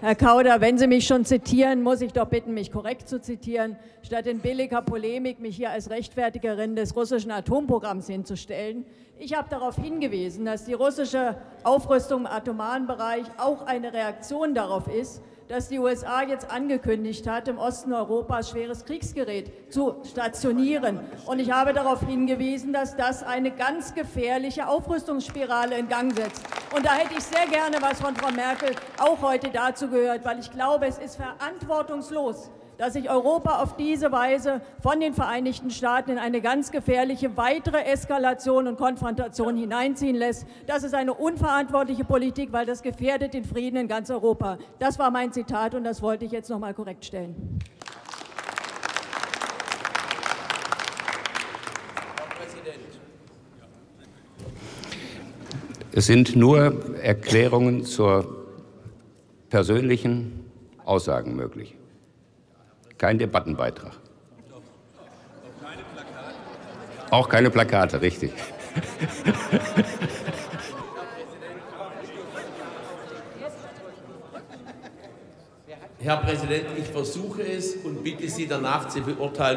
Herr Kauder, wenn Sie mich schon zitieren, muss ich doch bitten, mich korrekt zu zitieren, statt in billiger Polemik mich hier als Rechtfertigerin des russischen Atomprogramms hinzustellen. Ich habe darauf hingewiesen, dass die russische Aufrüstung im atomaren Bereich auch eine Reaktion darauf ist, dass die USA jetzt angekündigt hat, im Osten Europas schweres Kriegsgerät zu stationieren. Und ich habe darauf hingewiesen, dass das eine ganz gefährliche Aufrüstungsspirale in Gang setzt. Und da hätte ich sehr gerne was von Frau Merkel auch heute dazu gehört, weil ich glaube, es ist verantwortungslos, dass sich Europa auf diese Weise von den Vereinigten Staaten in eine ganz gefährliche weitere Eskalation und Konfrontation hineinziehen lässt. Das ist eine unverantwortliche Politik, weil das gefährdet den Frieden in ganz Europa. Das war mein Zitat und das wollte ich jetzt noch mal korrekt stellen. Es sind nur Erklärungen zur persönlichen Aussagen möglich. Kein Debattenbeitrag. Auch keine Plakate, richtig. Herr Präsident, ich versuche es und bitte Sie danach zu beurteilen,